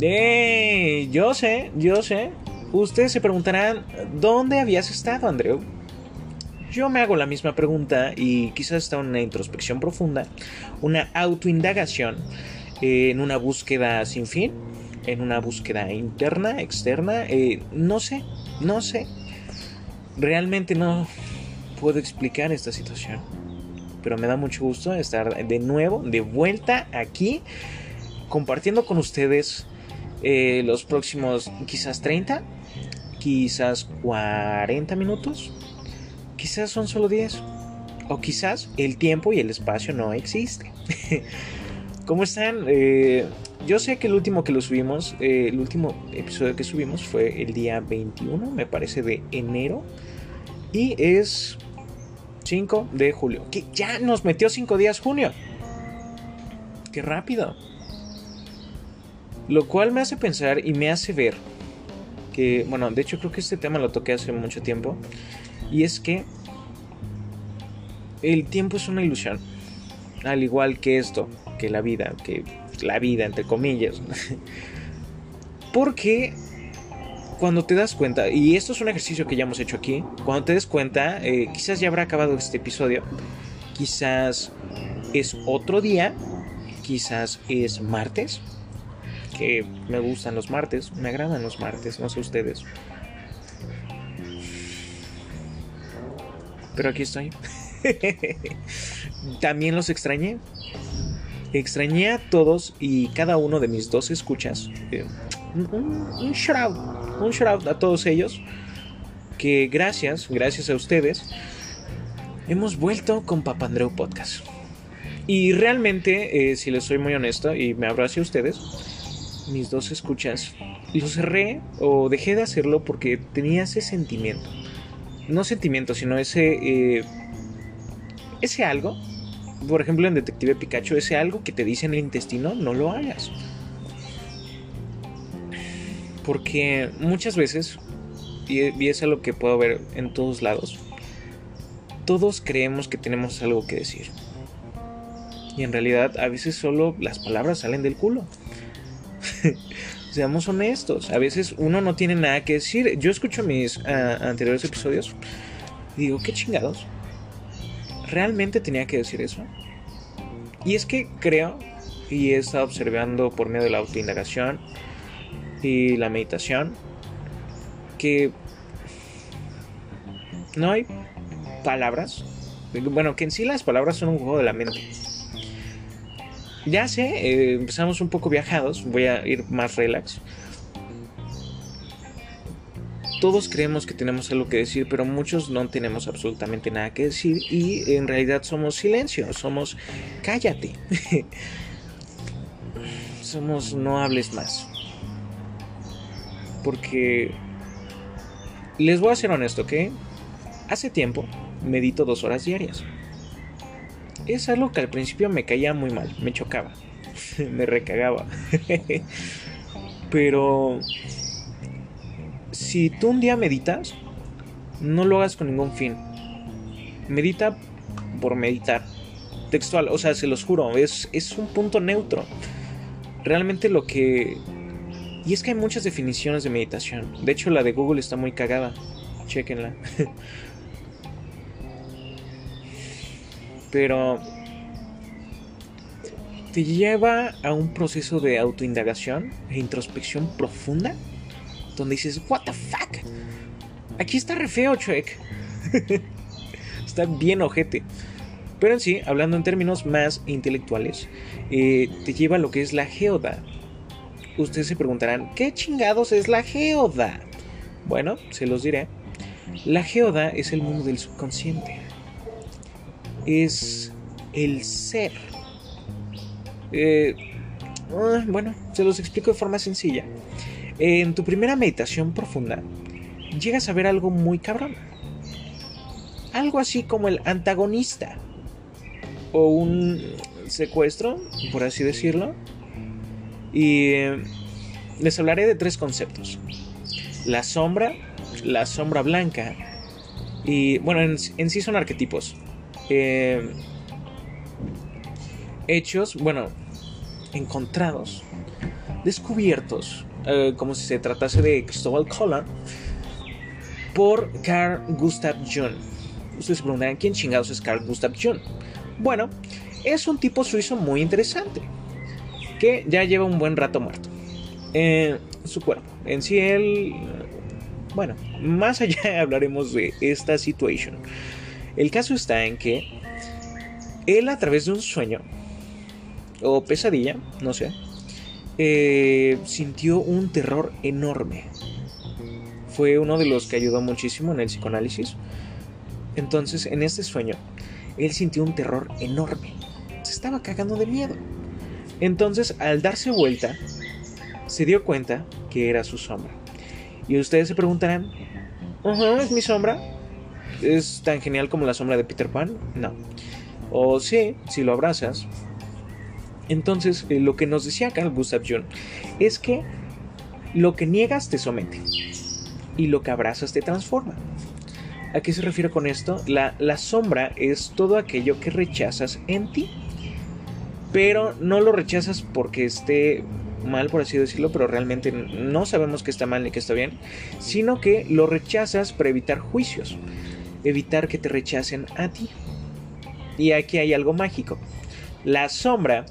Eh, yo sé, yo sé. Ustedes se preguntarán, ¿dónde habías estado, Andreu? Yo me hago la misma pregunta y quizás está una introspección profunda, una autoindagación, en una búsqueda sin fin, en una búsqueda interna, externa, eh, no sé, no sé. Realmente no puedo explicar esta situación, pero me da mucho gusto estar de nuevo, de vuelta aquí, compartiendo con ustedes eh, los próximos quizás 30, quizás 40 minutos, quizás son solo 10, o quizás el tiempo y el espacio no existen. ¿Cómo están? Eh, yo sé que el último que lo subimos, eh, el último episodio que subimos fue el día 21, me parece, de enero. Y es 5 de julio. Que ya nos metió 5 días junio. Qué rápido. Lo cual me hace pensar y me hace ver que, bueno, de hecho creo que este tema lo toqué hace mucho tiempo. Y es que el tiempo es una ilusión. Al igual que esto, que la vida, que la vida entre comillas. Porque cuando te das cuenta, y esto es un ejercicio que ya hemos hecho aquí, cuando te des cuenta, eh, quizás ya habrá acabado este episodio, quizás es otro día, quizás es martes, que me gustan los martes, me agradan los martes, no sé ustedes. Pero aquí estoy. También los extrañé. Extrañé a todos y cada uno de mis dos escuchas. Eh, un, shout out, un shout out a todos ellos. Que gracias, gracias a ustedes, hemos vuelto con Papandreu Podcast. Y realmente, eh, si les soy muy honesto y me abro hacia ustedes, mis dos escuchas, lo cerré o dejé de hacerlo porque tenía ese sentimiento. No sentimiento, sino ese. Eh, ese algo. Por ejemplo, en Detective Pikachu, ese algo que te dice en el intestino, no lo hagas. Porque muchas veces, y es algo que puedo ver en todos lados, todos creemos que tenemos algo que decir. Y en realidad a veces solo las palabras salen del culo. Seamos honestos, a veces uno no tiene nada que decir. Yo escucho mis uh, anteriores episodios y digo, qué chingados. ¿Realmente tenía que decir eso? Y es que creo, y he estado observando por medio de la autoindagación y la meditación, que no hay palabras. Bueno, que en sí las palabras son un juego de la mente. Ya sé, eh, empezamos un poco viajados, voy a ir más relax. Todos creemos que tenemos algo que decir, pero muchos no tenemos absolutamente nada que decir y en realidad somos silencio, somos cállate. somos no hables más. Porque les voy a ser honesto, ¿ok? Hace tiempo medito dos horas diarias es algo que al principio me caía muy mal, me chocaba, me recagaba. Pero si tú un día meditas, no lo hagas con ningún fin. Medita por meditar. Textual, o sea, se los juro, es, es un punto neutro. Realmente lo que... Y es que hay muchas definiciones de meditación. De hecho, la de Google está muy cagada. Chequenla. pero te lleva a un proceso de autoindagación e introspección profunda donde dices, what the fuck, aquí está re feo, Chuek. está bien ojete. Pero en sí, hablando en términos más intelectuales, eh, te lleva a lo que es la geoda. Ustedes se preguntarán, ¿qué chingados es la geoda? Bueno, se los diré. La geoda es el mundo del subconsciente es el ser. Eh, ah, bueno, se los explico de forma sencilla. En tu primera meditación profunda, llegas a ver algo muy cabrón. Algo así como el antagonista. O un secuestro, por así decirlo. Y eh, les hablaré de tres conceptos. La sombra, la sombra blanca. Y bueno, en sí son arquetipos. Eh, hechos, bueno, encontrados descubiertos, eh, como si se tratase de Cristóbal Colon, por Carl Gustav Jung. Ustedes se preguntarán quién chingados es Carl Gustav Jung. Bueno, es un tipo suizo muy interesante que ya lleva un buen rato muerto. Eh, su cuerpo, en sí bueno, más allá hablaremos de esta situación. El caso está en que él a través de un sueño o pesadilla, no sé, eh, sintió un terror enorme. Fue uno de los que ayudó muchísimo en el psicoanálisis. Entonces, en este sueño, él sintió un terror enorme. Se estaba cagando de miedo. Entonces, al darse vuelta, se dio cuenta que era su sombra. Y ustedes se preguntarán, ¿es mi sombra? ¿Es tan genial como la sombra de Peter Pan? No. O sí, si lo abrazas. Entonces, eh, lo que nos decía Carl Gustav Jung es que lo que niegas te somete y lo que abrazas te transforma. ¿A qué se refiere con esto? La, la sombra es todo aquello que rechazas en ti. Pero no lo rechazas porque esté mal, por así decirlo, pero realmente no sabemos que está mal ni que está bien, sino que lo rechazas para evitar juicios, evitar que te rechacen a ti. Y aquí hay algo mágico. La sombra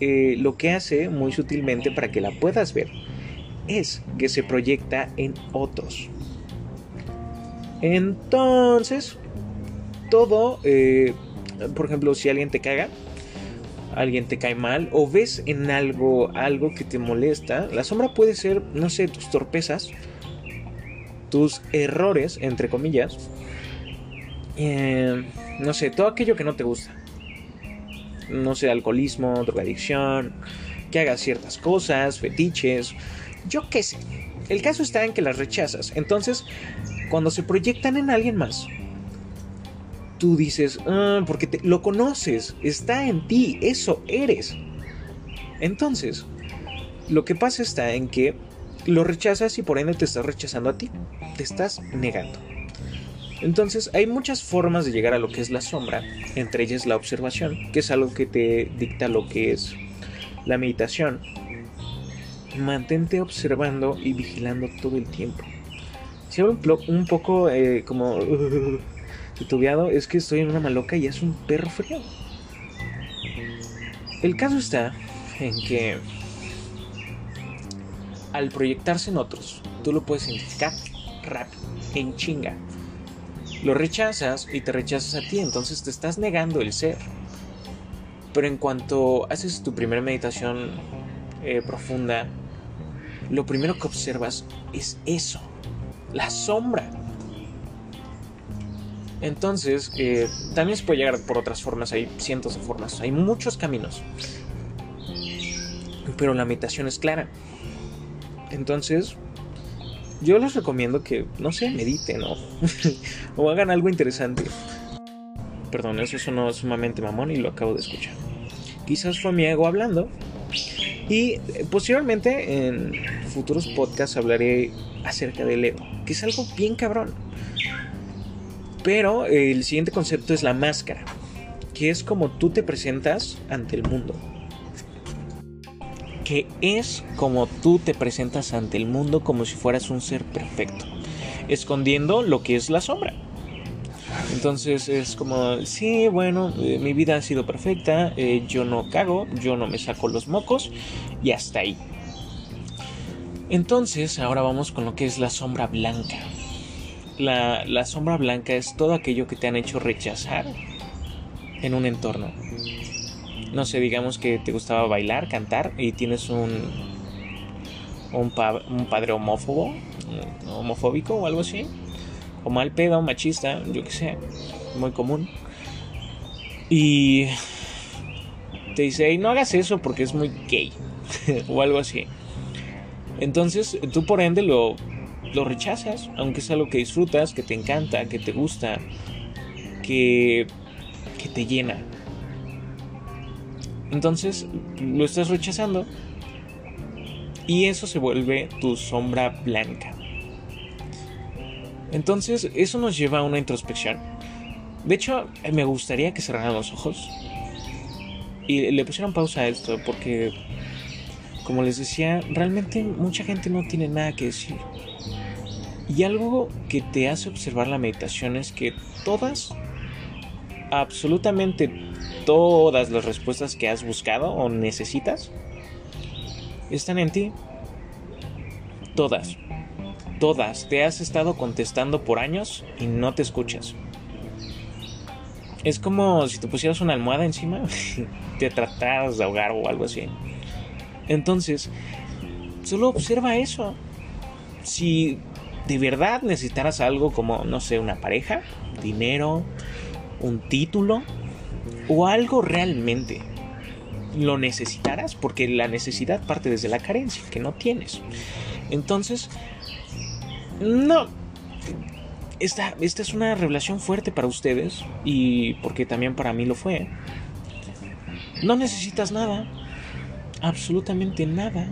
eh, lo que hace muy sutilmente para que la puedas ver es que se proyecta en otros. Entonces, todo, eh, por ejemplo, si alguien te caga, alguien te cae mal o ves en algo algo que te molesta, la sombra puede ser, no sé, tus torpezas, tus errores, entre comillas, eh, no sé, todo aquello que no te gusta. No sé, alcoholismo, drogadicción, que hagas ciertas cosas, fetiches, yo qué sé. El caso está en que las rechazas. Entonces, cuando se proyectan en alguien más, tú dices, ah, porque te, lo conoces, está en ti, eso eres. Entonces, lo que pasa está en que lo rechazas y por ende te estás rechazando a ti, te estás negando. Entonces hay muchas formas de llegar a lo que es la sombra, entre ellas la observación, que es algo que te dicta lo que es la meditación. Mantente observando y vigilando todo el tiempo. Si hablo un, poco eh, como titubeado, es que estoy en una maloca y es un perro frío. El caso está en que al proyectarse en otros, tú lo puedes identificar rápido, en chinga lo rechazas y te rechazas a ti, entonces te estás negando el ser. Pero en cuanto haces tu primera meditación eh, profunda, lo primero que observas es eso, la sombra. Entonces, eh, también se puede llegar por otras formas, hay cientos de formas, hay muchos caminos. Pero la meditación es clara. Entonces, yo les recomiendo que, no sé, mediten o, o hagan algo interesante. Perdón, eso sonó sumamente mamón y lo acabo de escuchar. Quizás fue mi ego hablando. Y eh, posiblemente en futuros podcasts hablaré acerca del ego, que es algo bien cabrón. Pero el siguiente concepto es la máscara, que es como tú te presentas ante el mundo que es como tú te presentas ante el mundo como si fueras un ser perfecto, escondiendo lo que es la sombra. Entonces es como, sí, bueno, eh, mi vida ha sido perfecta, eh, yo no cago, yo no me saco los mocos y hasta ahí. Entonces ahora vamos con lo que es la sombra blanca. La, la sombra blanca es todo aquello que te han hecho rechazar en un entorno no sé, digamos que te gustaba bailar, cantar y tienes un, un, padre homófobo, homofóbico o algo así, o mal pedo, machista, yo que sé, muy común. Y te dice, no hagas eso porque es muy gay, o algo así. Entonces tú por ende lo, lo rechazas, aunque es algo que disfrutas, que te encanta, que te gusta, que, que te llena. Entonces lo estás rechazando y eso se vuelve tu sombra blanca. Entonces eso nos lleva a una introspección. De hecho, me gustaría que cerraran los ojos y le pusieran pausa a esto porque como les decía, realmente mucha gente no tiene nada que decir. Y algo que te hace observar la meditación es que todas, absolutamente todas las respuestas que has buscado o necesitas, están en ti. Todas. Todas. Te has estado contestando por años y no te escuchas. Es como si te pusieras una almohada encima, te trataras de ahogar o algo así. Entonces, solo observa eso. Si de verdad necesitaras algo como, no sé, una pareja, dinero, un título o algo realmente lo necesitarás porque la necesidad parte desde la carencia que no tienes. Entonces, no. Esta, esta es una revelación fuerte para ustedes y porque también para mí lo fue. No necesitas nada absolutamente nada.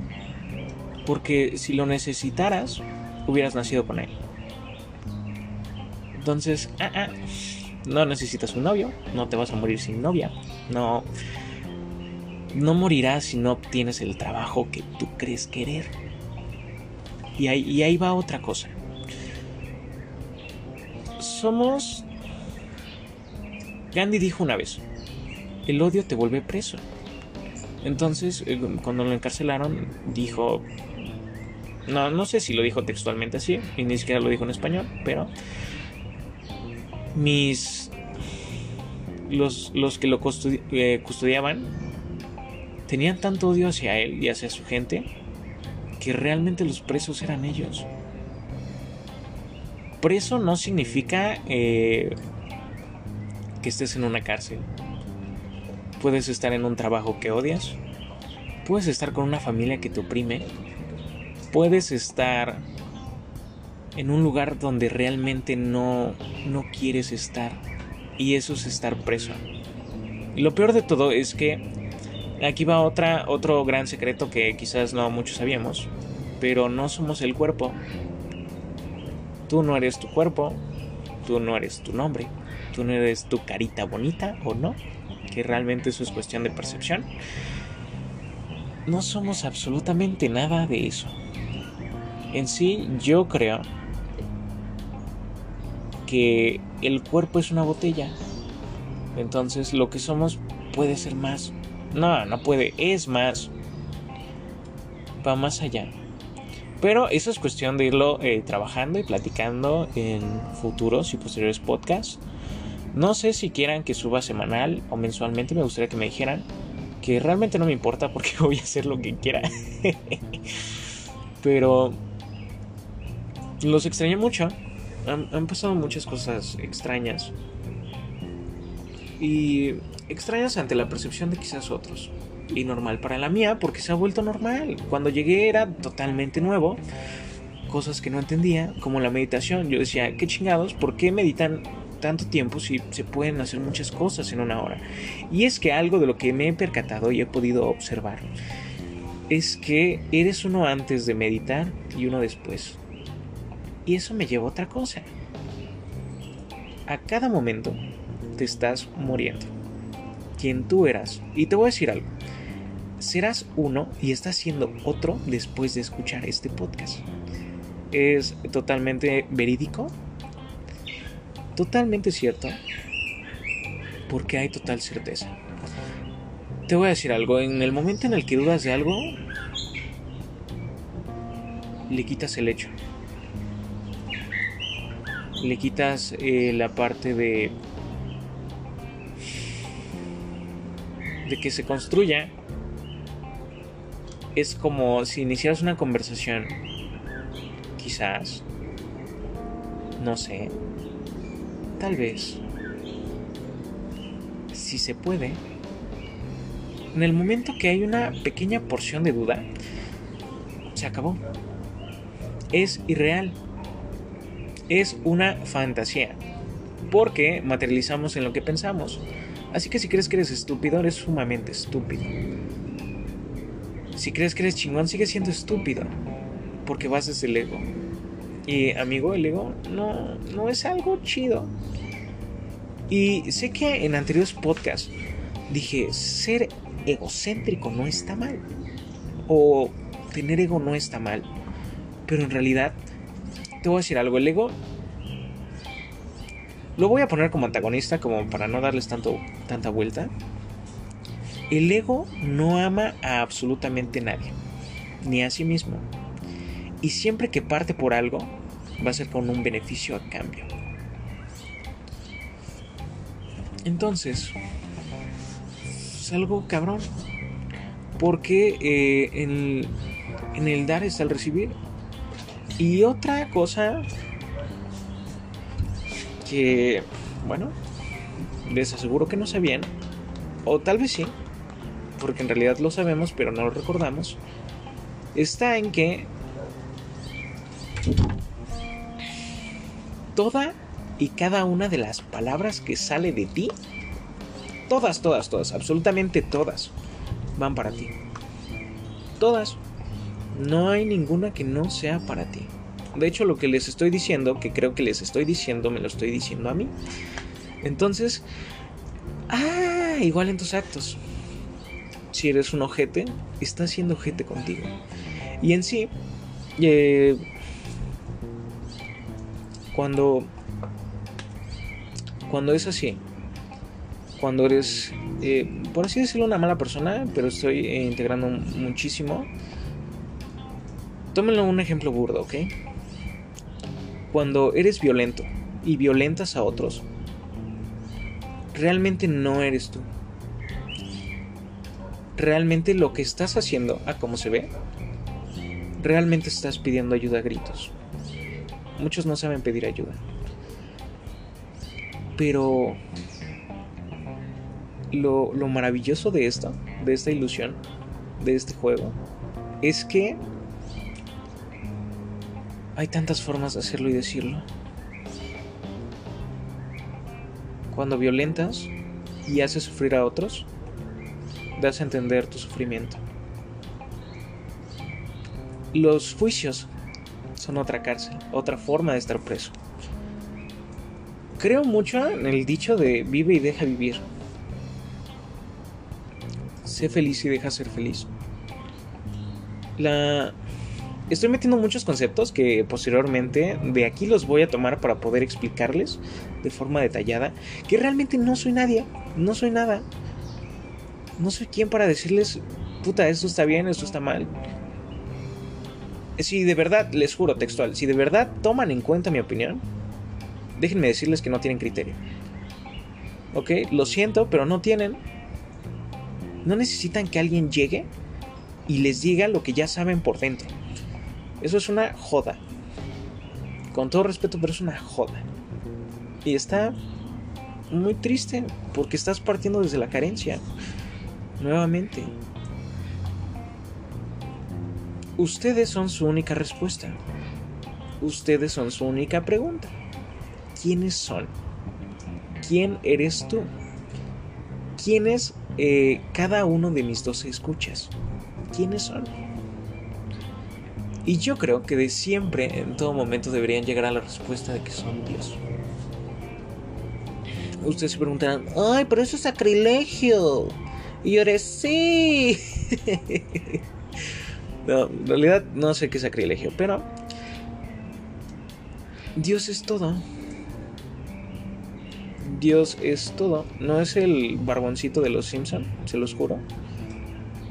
Porque si lo necesitaras, hubieras nacido con él. Entonces, ah, ah, no necesitas un novio, no te vas a morir sin novia, no, no morirás si no obtienes el trabajo que tú crees querer. Y ahí, y ahí va otra cosa. Somos... Gandhi dijo una vez, el odio te vuelve preso. Entonces, eh, cuando lo encarcelaron, dijo, no, no sé si lo dijo textualmente así, y ni siquiera lo dijo en español, pero mis, los, los que lo eh, custodiaban tenían tanto odio hacia él y hacia su gente que realmente los presos eran ellos. Preso no significa eh, que estés en una cárcel. Puedes estar en un trabajo que odias. Puedes estar con una familia que te oprime. Puedes estar en un lugar donde realmente no, no quieres estar. Y eso es estar preso. Y lo peor de todo es que aquí va otra, otro gran secreto que quizás no muchos sabíamos. Pero no somos el cuerpo. Tú no eres tu cuerpo. Tú no eres tu nombre. Tú no eres tu carita bonita o no que realmente eso es cuestión de percepción. No somos absolutamente nada de eso. En sí, yo creo que el cuerpo es una botella. Entonces, lo que somos puede ser más. No, no puede, es más. Va más allá. Pero eso es cuestión de irlo eh, trabajando y platicando en futuros y posteriores podcasts. No sé si quieran que suba semanal o mensualmente, me gustaría que me dijeran. Que realmente no me importa porque voy a hacer lo que quiera. Pero los extrañé mucho. Han, pasado muchas cosas extrañas. Y extrañas ante la percepción de quizás otros. Y normal para la mía porque se ha vuelto normal. Cuando llegué era totalmente nuevo. Cosas que no entendía, como la meditación. Yo decía, ¿qué chingados? ¿Por qué meditan tanto tiempo si se pueden hacer muchas cosas en una hora. Y es que algo de lo que me he percatado y he podido observar es que eres uno antes de meditar y uno después. Y eso me lleva a otra cosa. A cada momento te estás muriendo. Quien tú eras. Y te voy a decir algo. Serás uno y estás siendo otro después de escuchar este podcast. Es totalmente verídico Totalmente cierto. Porque hay total certeza. Te voy a decir algo, en el momento en el que dudas de algo, le quitas el hecho. Le quitas eh, la parte de... de que se construya. Es como si iniciaras una conversación. Quizás. No sé Tal vez, si se puede, en el momento que hay una pequeña porción de duda, se acabó. Es irreal. Es una fantasía. Porque materializamos en lo que pensamos. Así que si crees que eres estúpido, eres sumamente estúpido. Si crees que eres chingón, sigue siendo estúpido. Porque vas desde el ego. Y amigo, el ego no, no es algo chido. Y sé que en anteriores podcasts dije, ser egocéntrico no está mal. o tener ego no está mal. Pero en realidad, te voy a decir algo, el ego lo voy a poner como antagonista, como para no darles tanto, tanta vuelta. El ego no ama a absolutamente nadie, ni a sí mismo. Y siempre que parte por algo, va a ser con un beneficio a cambio. Entonces, es algo cabrón. Porque eh, en, en el dar está el recibir. Y otra cosa que, bueno, les aseguro que no sabían, o tal vez sí, porque en realidad lo sabemos, pero no lo recordamos, está en que toda y cada una de las palabras que sale de ti, todas, todas, todas, absolutamente todas, van para ti. Todas. No hay ninguna que no sea para ti. De hecho, lo que les estoy diciendo, que creo que les estoy diciendo, me lo estoy diciendo a mí. Entonces, ah, igual en tus actos. Si eres un ojete, estás siendo ojete contigo. Y en sí, eh, cuando, cuando es así, cuando eres, eh, por así decirlo, una mala persona, pero estoy eh, integrando muchísimo, tómenlo un ejemplo burdo, ¿ok? Cuando eres violento y violentas a otros, realmente no eres tú. Realmente lo que estás haciendo, a cómo se ve, realmente estás pidiendo ayuda a gritos. Muchos no saben pedir ayuda. Pero lo, lo, maravilloso de esto, de esta ilusión, de este juego, es que hay tantas formas de hacerlo y decirlo. Cuando violentas y haces sufrir a otros, das a entender tu sufrimiento. Los juicios son otra cárcel, otra forma de estar preso. Creo mucho en el dicho de vive y deja vivir. Sé feliz y deja ser feliz. La estoy metiendo muchos conceptos que posteriormente de aquí los voy a tomar para poder explicarles de forma detallada que realmente no soy nadie, no soy nada. No soy quien para decirles, puta, esto está bien, esto está mal. Si de verdad, les juro textual, si de verdad toman en cuenta mi opinión, déjenme decirles que no tienen criterio. ¿Ok? Lo siento, pero no tienen. No necesitan que alguien llegue y les diga lo que ya saben por dentro. Eso es una joda. Con todo respeto, pero es una joda. Y está muy triste porque estás partiendo desde la carencia. Nuevamente. Ustedes son su única respuesta. Ustedes son su única pregunta. ¿Quiénes son? ¿Quién eres tú? ¿Quién es eh, cada uno de mis dos escuchas? ¿Quiénes son? Y yo creo que de siempre, en todo momento, deberían llegar a la respuesta de que son Dios. Ustedes se preguntarán, ay, pero eso es sacrilegio. Y yo sí. no, en realidad no sé qué es sacrilegio, pero Dios es todo. Dios es todo. No es el barboncito de los Simpson, se los juro.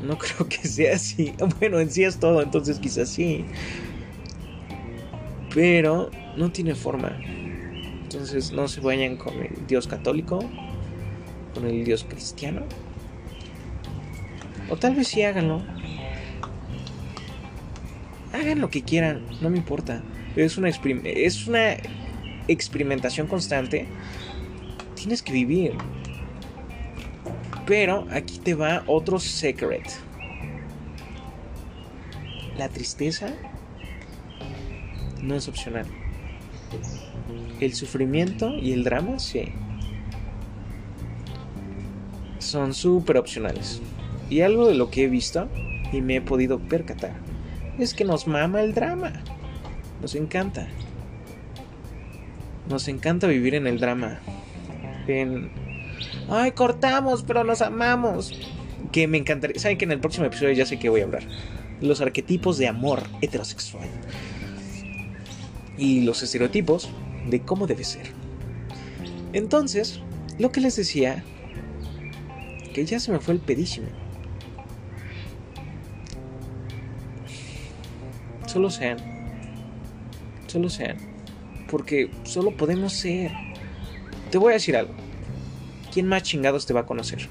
No creo que sea así. Bueno, en sí es todo, entonces quizás sí. Pero no tiene forma. Entonces no se vayan con el Dios católico, con el Dios cristiano. O tal vez sí háganlo. Hagan lo que quieran, no me importa. Es una, es una experimentación constante. Tienes que vivir. Pero aquí te va otro secret. La tristeza no es opcional. El sufrimiento y el drama sí. Son súper opcionales. Y algo de lo que he visto y me he podido percatar es que nos mama el drama. Nos encanta. Nos encanta vivir en el drama. En Ay, cortamos, pero nos amamos. Que me encantaría. Saben que en el próximo episodio ya sé que voy a hablar. los arquetipos de amor heterosexual y los estereotipos de cómo debe ser. Entonces, lo que les decía, que ya se me fue el pedísimo. Solo sean, solo sean, porque solo podemos ser. Te voy a decir algo. ¿Quién más chingados te va a conocer?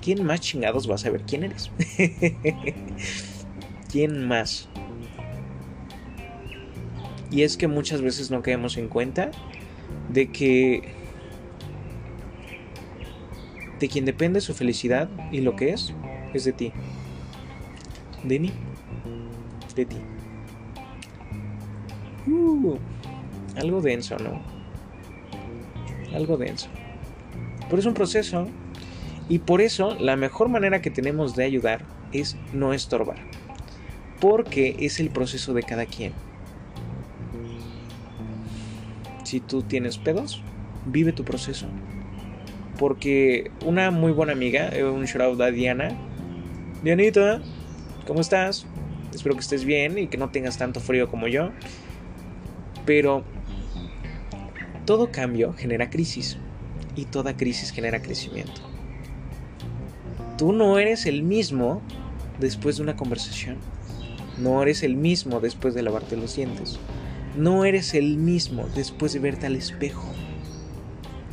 ¿Quién más chingados va a saber quién eres? ¿Quién más? Y es que muchas veces no caemos en cuenta de que de quien depende su felicidad y lo que es es de ti. De mí. De ti. Uh, algo denso, ¿no? Algo denso. Pero es un proceso y por eso la mejor manera que tenemos de ayudar es no estorbar. Porque es el proceso de cada quien. Si tú tienes pedos, vive tu proceso. Porque una muy buena amiga, eh, un shout a Diana. Dianita, ¿cómo estás? Espero que estés bien y que no tengas tanto frío como yo. Pero todo cambio genera crisis y toda crisis genera crecimiento. Tú no eres el mismo después de una conversación. No eres el mismo después de lavarte los dientes. No eres el mismo después de verte al espejo.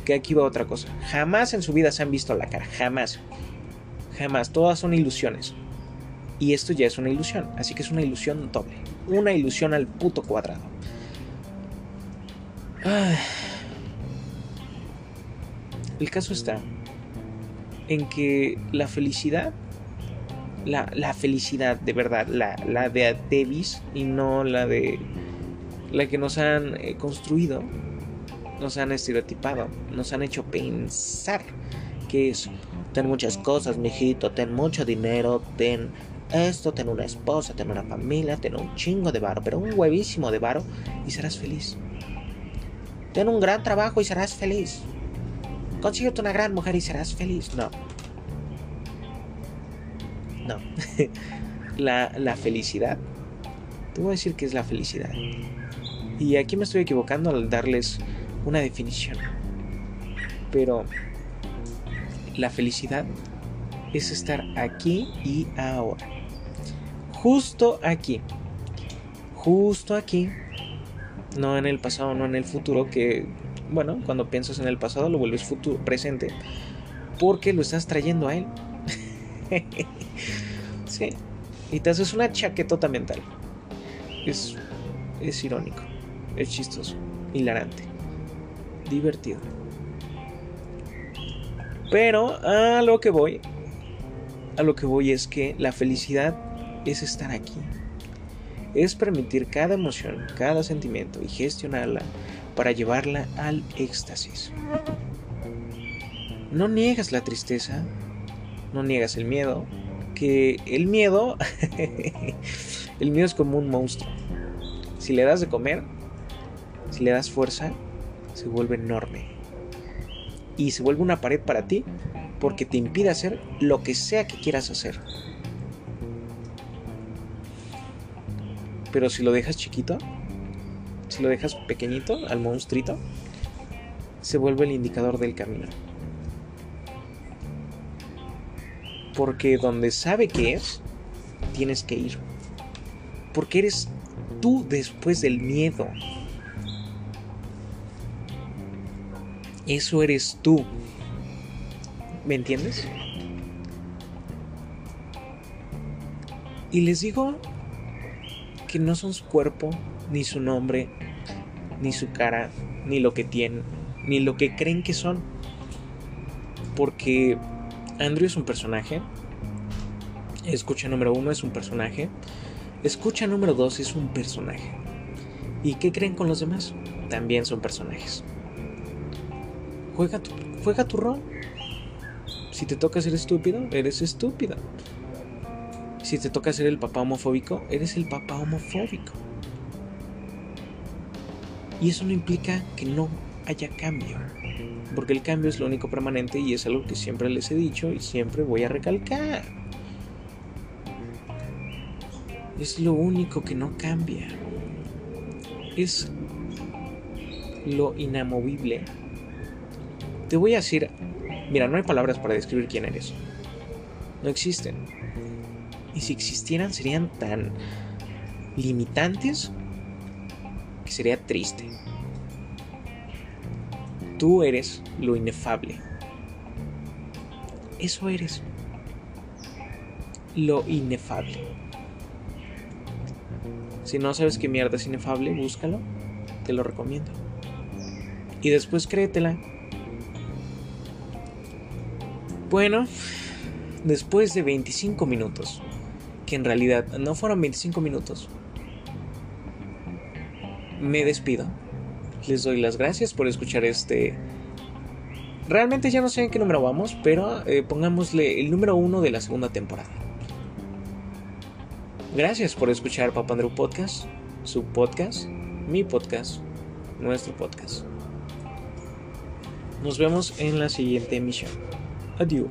Que aquí va otra cosa. Jamás en su vida se han visto la cara. Jamás. Jamás. Todas son ilusiones. Y esto ya es una ilusión. Así que es una ilusión doble. Una ilusión al puto cuadrado. El caso está en que la felicidad, la, felicidad de verdad, la, la, de Davis y no la de la que nos han eh, construido, nos han estereotipado, nos han hecho pensar que es ten muchas cosas, mijito, ten mucho dinero, ten esto, ten una esposa, ten una familia, ten un chingo de varo, pero un huevísimo de varo y serás feliz. Ten un gran trabajo y serás feliz. Consíguete una gran mujer y serás feliz. No. No. la, la felicidad. Te voy a decir que es la felicidad. Y aquí me estoy equivocando al darles una definición. Pero la felicidad es estar aquí y ahora. Justo aquí. Justo aquí. No en el pasado, no en el futuro, que bueno, cuando piensas en el pasado lo vuelves futuro, presente, porque lo estás trayendo a él. sí. Y te haces una chaquetota mental. Es, es irónico, es chistoso, hilarante, divertido. Pero a lo que voy, a lo que voy es que la felicidad es estar aquí. Es permitir cada emoción, cada sentimiento y gestionarla para llevarla al éxtasis. No niegas la tristeza, no niegas el miedo, que el miedo, el miedo es como un monstruo. Si le das de comer, si le das fuerza, se vuelve enorme. Y se vuelve una pared para ti porque te impide hacer lo que sea que quieras hacer. Pero si lo dejas chiquito, si lo dejas pequeñito al monstruito, se vuelve el indicador del camino. Porque donde sabe que es, tienes que ir. Porque eres tú después del miedo. Eso eres tú. ¿Me entiendes? Y les digo que no son su cuerpo, ni su nombre, ni su cara, ni lo que tienen, ni lo que creen que son. Porque Andrew es un personaje. Escucha número uno es un personaje. Escucha número dos es un personaje. ¿Y qué creen con los demás? También son personajes. Juega tu, juega tu rol. Si te toca ser estúpido, eres estúpido. Si te toca ser el papá homofóbico, eres el papá homofóbico. Y eso no implica que no haya cambio. Porque el cambio es lo único permanente y es algo que siempre les he dicho y siempre voy a recalcar. Es lo único que no cambia. Es lo inamovible. Te voy a decir, mira, no hay palabras para describir quién eres. No existen. Y si existieran serían tan limitantes que sería triste. Tú eres lo inefable. Eso eres. Lo inefable. Si no sabes qué mierda es inefable, búscalo. Te lo recomiendo. Y después créetela. Bueno, después de 25 minutos, que en realidad no fueron 25 minutos, me despido. Les doy las gracias por escuchar este... Realmente ya no sé en qué número vamos, pero eh, pongámosle el número uno de la segunda temporada. Gracias por escuchar Papandrew Podcast, su podcast, mi podcast, nuestro podcast. Nos vemos en la siguiente emisión. Adiós.